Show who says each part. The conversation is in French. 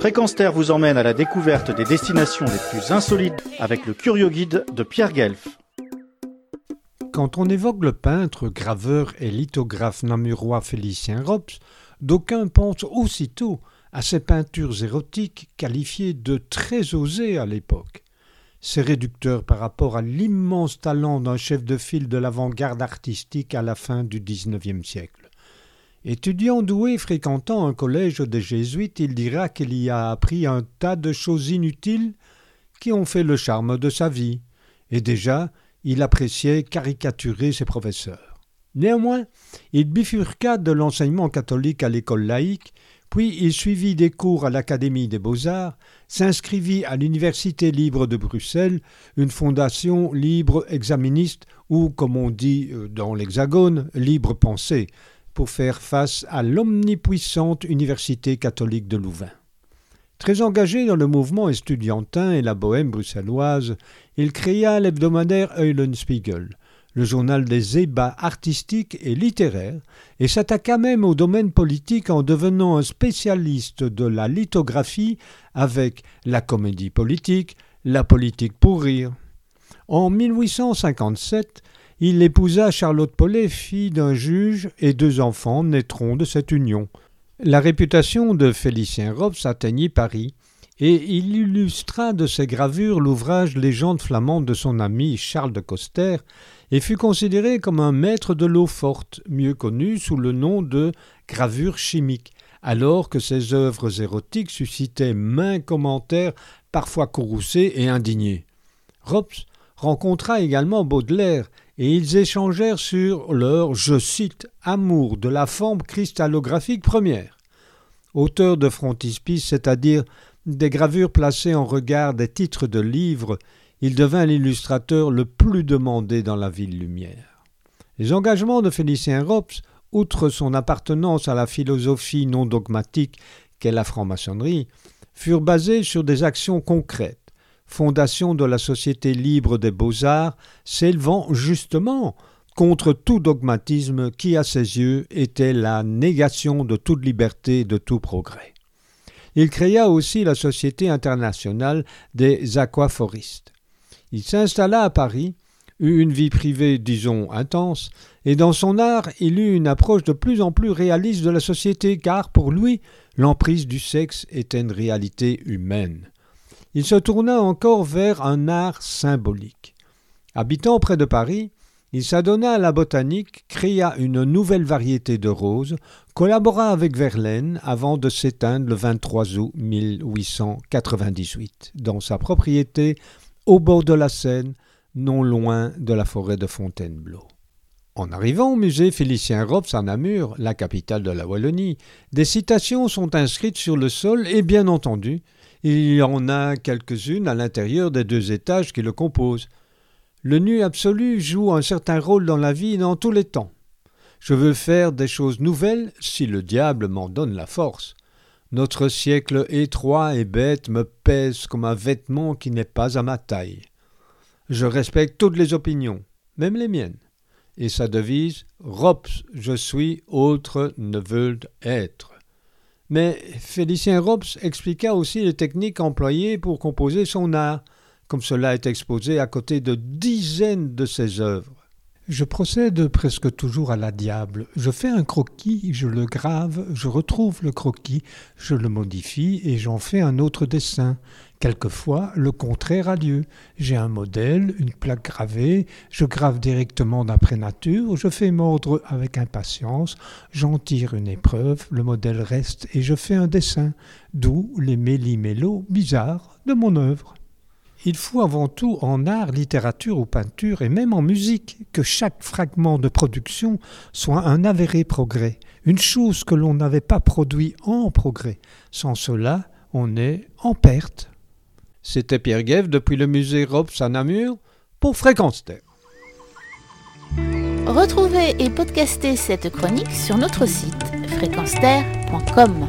Speaker 1: Fréquence vous emmène à la découverte des destinations les plus insolites avec le Curio Guide de Pierre Guelf.
Speaker 2: Quand on évoque le peintre, graveur et lithographe namurois Félicien Rops, d'aucuns pensent aussitôt à ses peintures érotiques qualifiées de très osées à l'époque. C'est réducteur par rapport à l'immense talent d'un chef de file de l'avant-garde artistique à la fin du XIXe siècle. Étudiant doué fréquentant un collège des jésuites, il dira qu'il y a appris un tas de choses inutiles qui ont fait le charme de sa vie, et déjà il appréciait caricaturer ses professeurs. Néanmoins, il bifurqua de l'enseignement catholique à l'école laïque, puis il suivit des cours à l'Académie des beaux-arts, s'inscrivit à l'Université libre de Bruxelles, une fondation libre exaministe ou, comme on dit euh, dans l'Hexagone, libre pensée, pour faire face à l'omnipuissante Université catholique de Louvain. Très engagé dans le mouvement estudiantin et la bohème bruxelloise, il créa l'hebdomadaire Eulenspiegel, le journal des ébats artistiques et littéraires, et s'attaqua même au domaine politique en devenant un spécialiste de la lithographie avec la comédie politique, la politique pour rire. En 1857, il épousa Charlotte Paulet, fille d'un juge, et deux enfants naîtront de cette union. La réputation de Félicien Robes atteignit Paris, et il illustra de ses gravures l'ouvrage Légende flamande de son ami Charles de Coster, et fut considéré comme un maître de l'eau forte, mieux connu sous le nom de gravure chimique, alors que ses œuvres érotiques suscitaient maints commentaires parfois courroucés et indignés. Robes rencontra également Baudelaire et ils échangèrent sur leur, je cite, amour de la forme cristallographique première. Auteur de frontispice, c'est-à-dire des gravures placées en regard des titres de livres, il devint l'illustrateur le plus demandé dans la ville lumière. Les engagements de Félicien Rops, outre son appartenance à la philosophie non dogmatique qu'est la franc-maçonnerie, furent basés sur des actions concrètes fondation de la Société libre des beaux-arts, s'élevant justement contre tout dogmatisme qui, à ses yeux, était la négation de toute liberté et de tout progrès. Il créa aussi la Société internationale des aquaphoristes. Il s'installa à Paris, eut une vie privée, disons, intense, et dans son art il eut une approche de plus en plus réaliste de la société, car pour lui l'emprise du sexe était une réalité humaine il se tourna encore vers un art symbolique. Habitant près de Paris, il s'adonna à la botanique, créa une nouvelle variété de roses, collabora avec Verlaine avant de s'éteindre le 23 août 1898 dans sa propriété au bord de la Seine, non loin de la forêt de Fontainebleau. En arrivant au musée Félicien Robes à Namur, la capitale de la Wallonie, des citations sont inscrites sur le sol et bien entendu, il y en a quelques-unes à l'intérieur des deux étages qui le composent. Le nu absolu joue un certain rôle dans la vie dans tous les temps. Je veux faire des choses nouvelles si le diable m'en donne la force. Notre siècle étroit et bête me pèse comme un vêtement qui n'est pas à ma taille. Je respecte toutes les opinions, même les miennes. Et sa devise Rops je suis, autres ne veulent être. Mais Félicien Robes expliqua aussi les techniques employées pour composer son art, comme cela est exposé à côté de dizaines de ses œuvres. Je procède presque toujours à la diable. Je fais un croquis, je le grave, je retrouve le croquis, je le modifie et j'en fais un autre dessin. Quelquefois, le contraire a lieu. J'ai un modèle, une plaque gravée, je grave directement d'après nature, je fais mordre avec impatience, j'en tire une épreuve, le modèle reste et je fais un dessin, d'où les méli-mélos bizarres de mon œuvre. Il faut avant tout en art, littérature ou peinture, et même en musique, que chaque fragment de production soit un avéré progrès, une chose que l'on n'avait pas produit en progrès. Sans cela, on est en perte. C'était Pierre Guève depuis le musée Robes à Namur pour Fréquence Terre.
Speaker 3: Retrouvez et podcastez cette chronique sur notre site fréquenceterre.com.